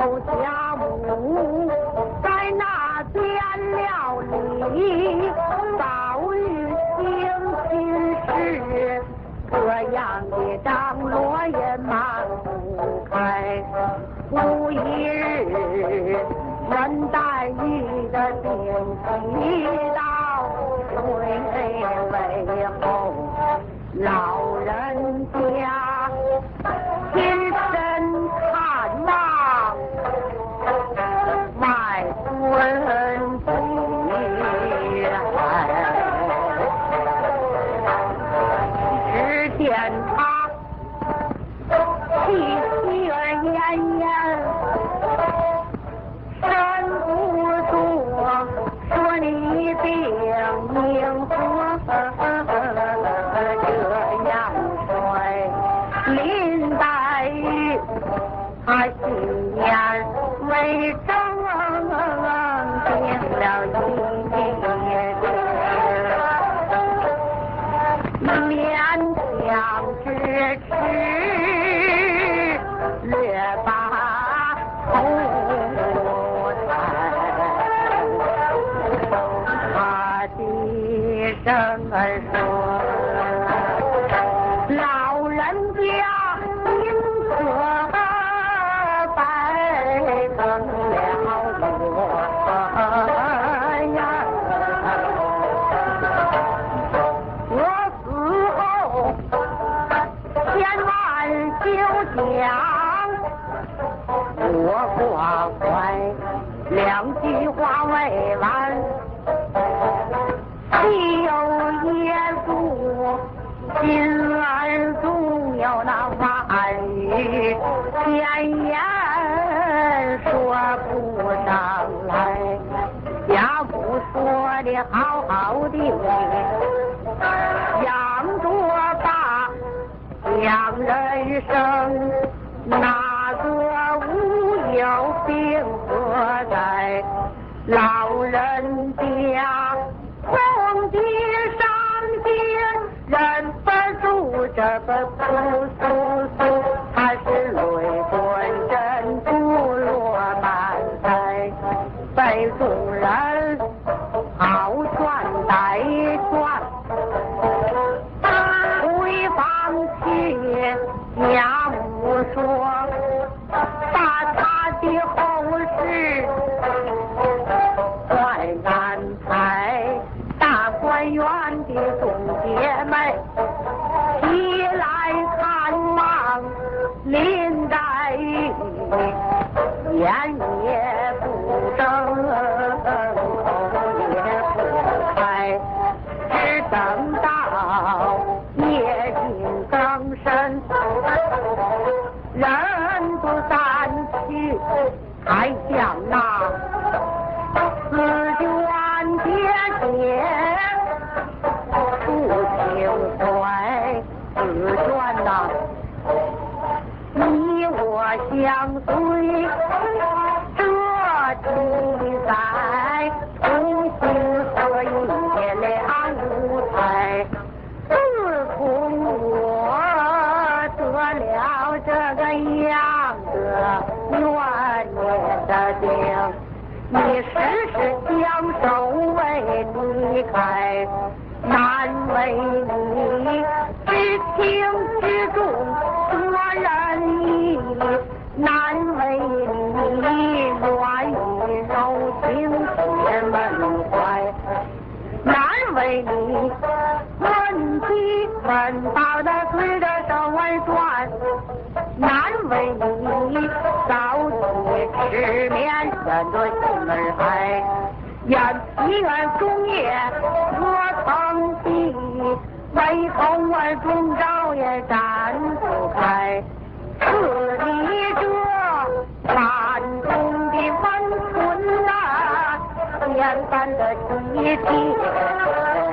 有家母在那边料理，早日行亲事，这样的张罗也瞒不开。不一日，文黛玉的病提到水为后，老人生，哪个无有病何在？老人家痛的伤心，忍不住这个哭声知重多仁义，难为你软语柔情铁门怀，难为你问题问到的随着手腕转，难为你早起失眠，忍着心儿哀。愿祈愿中夜我曾记，为头儿中招也展不开。刺你这感动的温存呐、千般的体贴。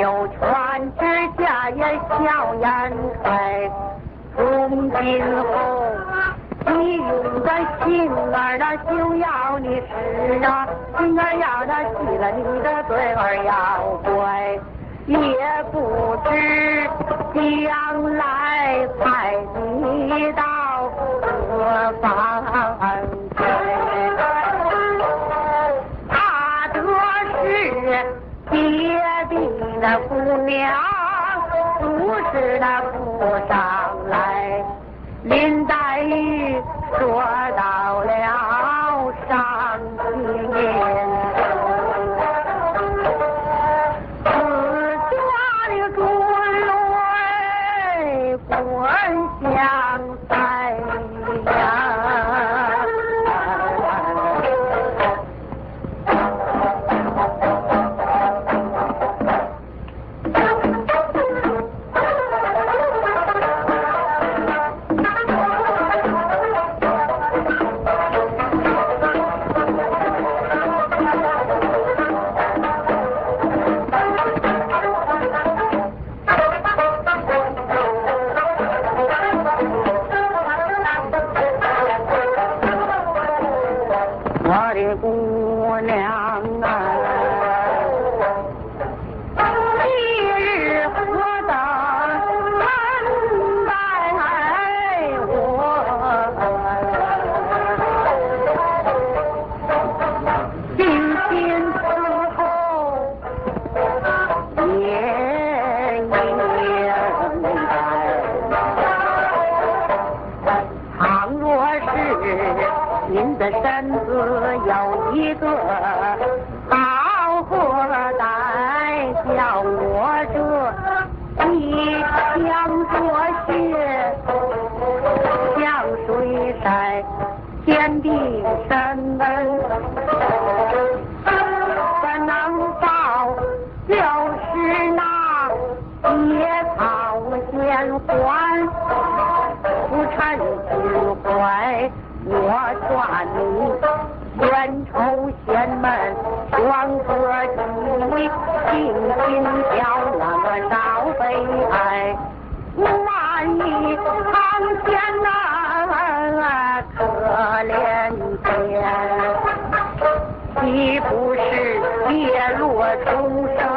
九泉之下也笑颜开，从今后你用的心儿那就要你是啊，心儿要那记了你的嘴儿要乖，也不知将来派你到何方去，他得是。那姑娘，不是那不上来。林黛玉说到了我劝你冤仇千门，欢和几回，尽心叫我找悲哀。万一苍天啊可怜天。岂不是跌落重生？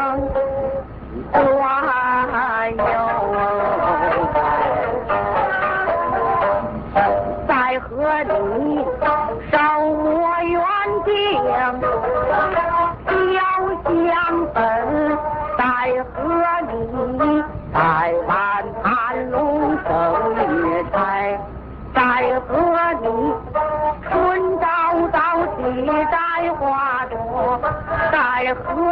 careful.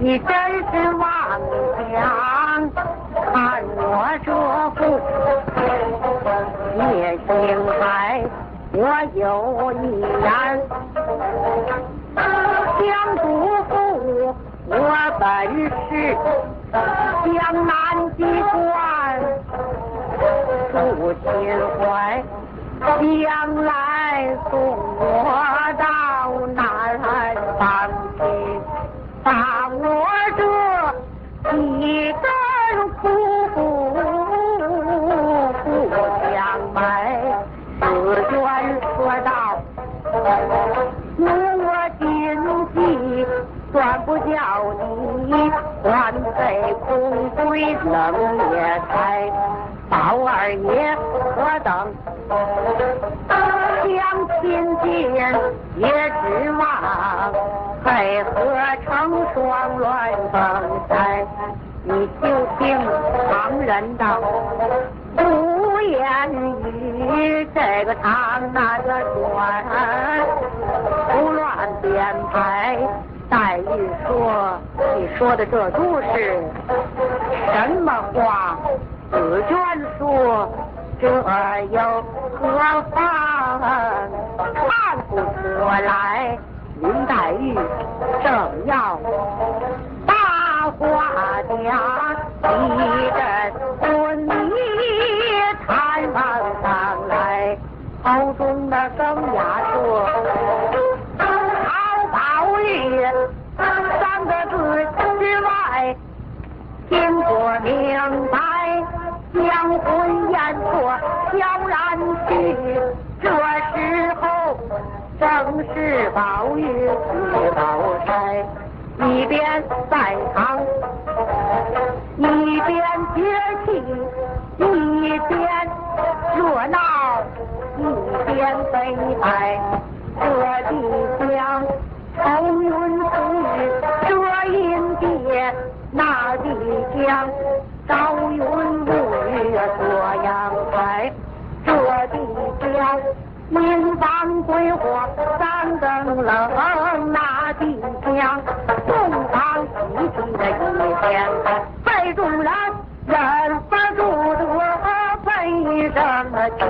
你真是妄自愿说道：我今夕断不叫你还费空闺冷夜财，宝二爷何等相亲见，也指望。配合成双鸾凤钗，你就听旁人道，言语这个唱那个转，胡乱编排。黛玉说：“你说的这都是什么话？紫娟说：这又何妨？看不出来。”林黛玉正要把话讲，一阵中的更哑说：“好宝玉三个字。之外，听不明白，将婚宴错悄然去，这时候。”正是宝玉与宝钗一边在堂，一边接气，一边黑白。这地将愁云覆雨，这阴跌；那地将朝云暮雨，做阳台。这地将。明房鬼火三更冷，那地将东方西去的一天，被众人忍不住的悲声起。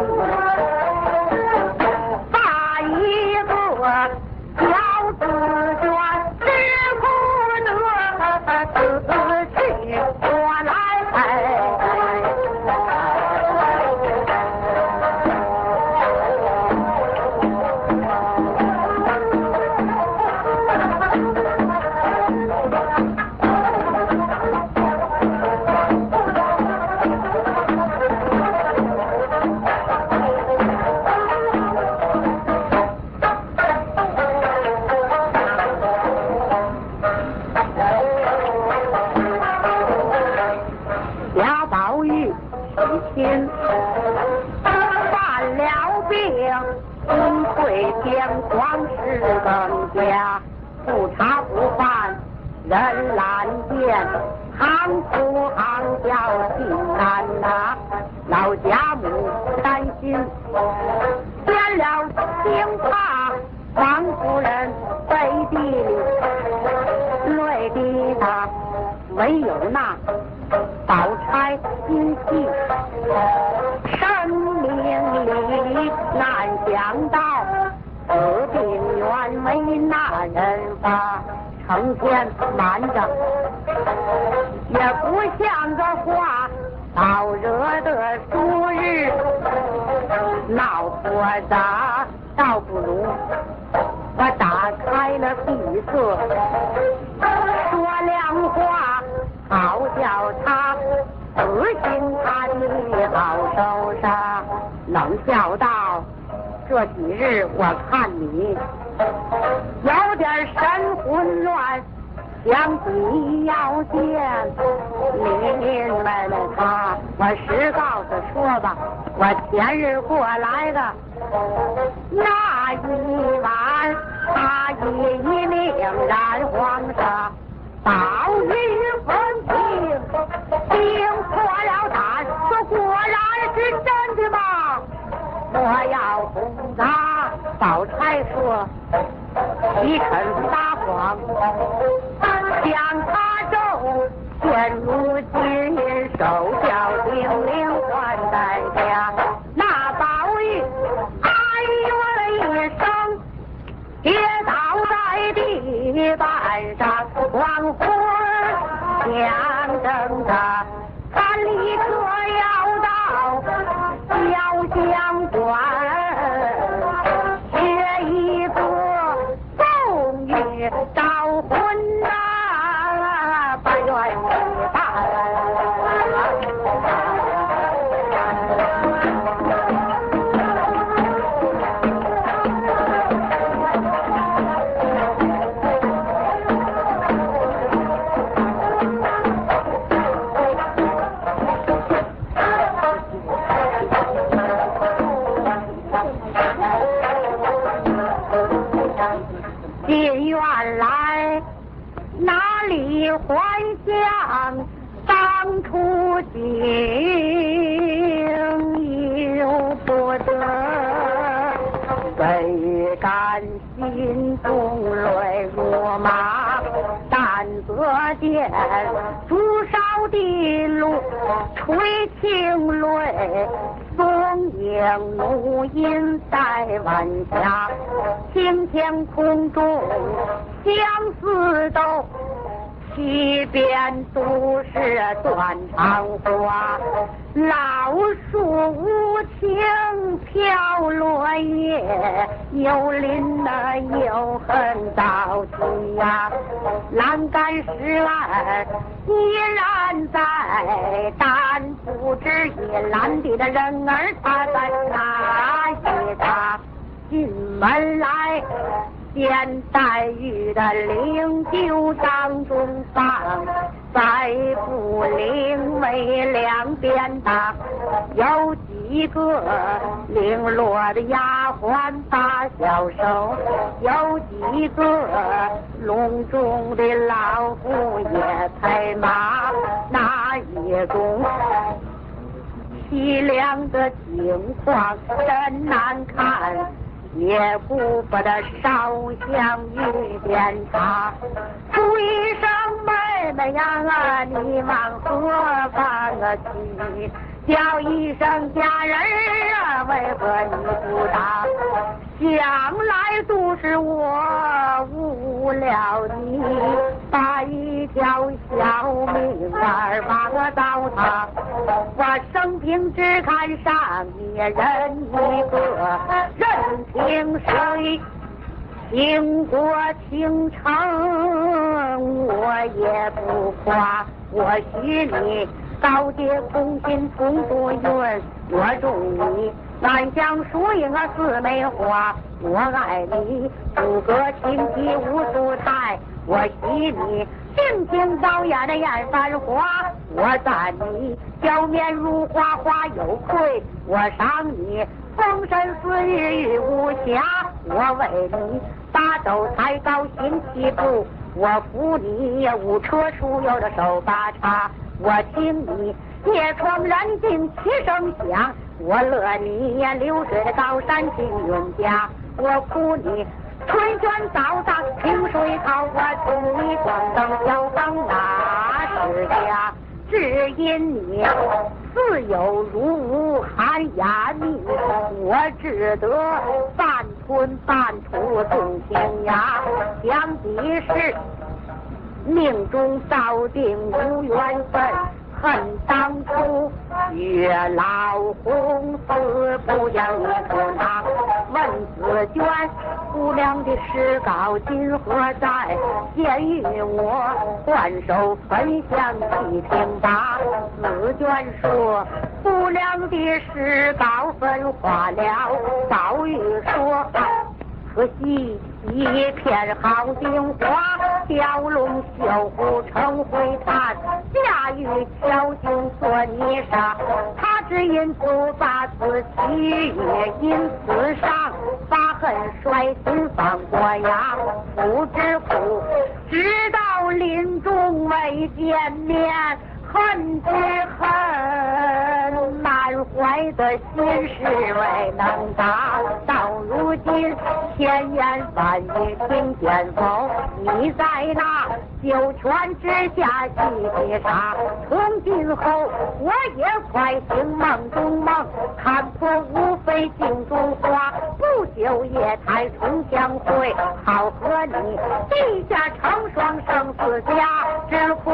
那宝钗心细，生明里，难想到有病原为那人吧，成天瞒着，也不像个话，倒惹得多日闹作杂，倒不如我打开了闭塞。这几日我看你有点神魂乱，想必要见你来了他。我实告诉说吧，我前日过来的那一晚，他已命染黄沙，宝玉分听，惊破了胆，说果然是真的吗？我要不。宝钗说，你肯撒谎，奔向他州，卷入金银手中。怎甘心中泪如麻？但得见朱烧的路垂青泪，松影怒音在晚霞，青天空中相思斗。西边都是断肠花，老树无情飘落叶，有邻的有恨到底呀。栏杆石栏依然在，但不知一栏地的人儿他在哪一搭？进门来。见黛玉的灵柩当中放，白布灵梅两边搭，有几个零落的丫鬟打小手，有几个隆重的老夫爷拍马，那一种凄凉的情况真难看。也顾不得烧香遇见他，哭一声妹妹呀，你往何方啊去？叫一声家人啊，为何你不答？想来都是我误了你，把一条小命儿忘到他。我生平只看上一人一个，任凭谁倾国倾城，我也不夸。我许你高洁空心同多云，我中你安享输赢啊四梅花。我爱你不隔亲戚无素台，我喜你性情早艳的艳繁花。我赞你娇面如花花有愧，我赏你风神似日日无瑕。我为你打斗才高行起步。我扶你五车书有的手把茶，我听你夜闯染尽七声响，我乐你流水高山青云家，我哭你春卷早当清水草，我祝你光灯小房那是家，只因你自有如无寒鸦蜜，我只得半吞半吐送天涯，想的是。命中早定无缘分，恨当初月老红丝不将你出纳。问紫娟，姑娘的诗稿今何在？见与我换手分享一听罢。紫娟说，姑娘的诗稿分化了。宝玉说。可惜一片好景花，雕龙绣虎成灰炭。驾驭巧劲做泥沙，只因不把自己因此伤，发恨摔心放过呀。不知苦，直到临终未见面。恨之恨，难怀的心事未能答。到如今千言万语听见否？你在那九泉之下细细杀。从今后我也快醒梦中梦，看破无非镜中花。不久夜太冲相会，好和你地下成双生死家，只苦。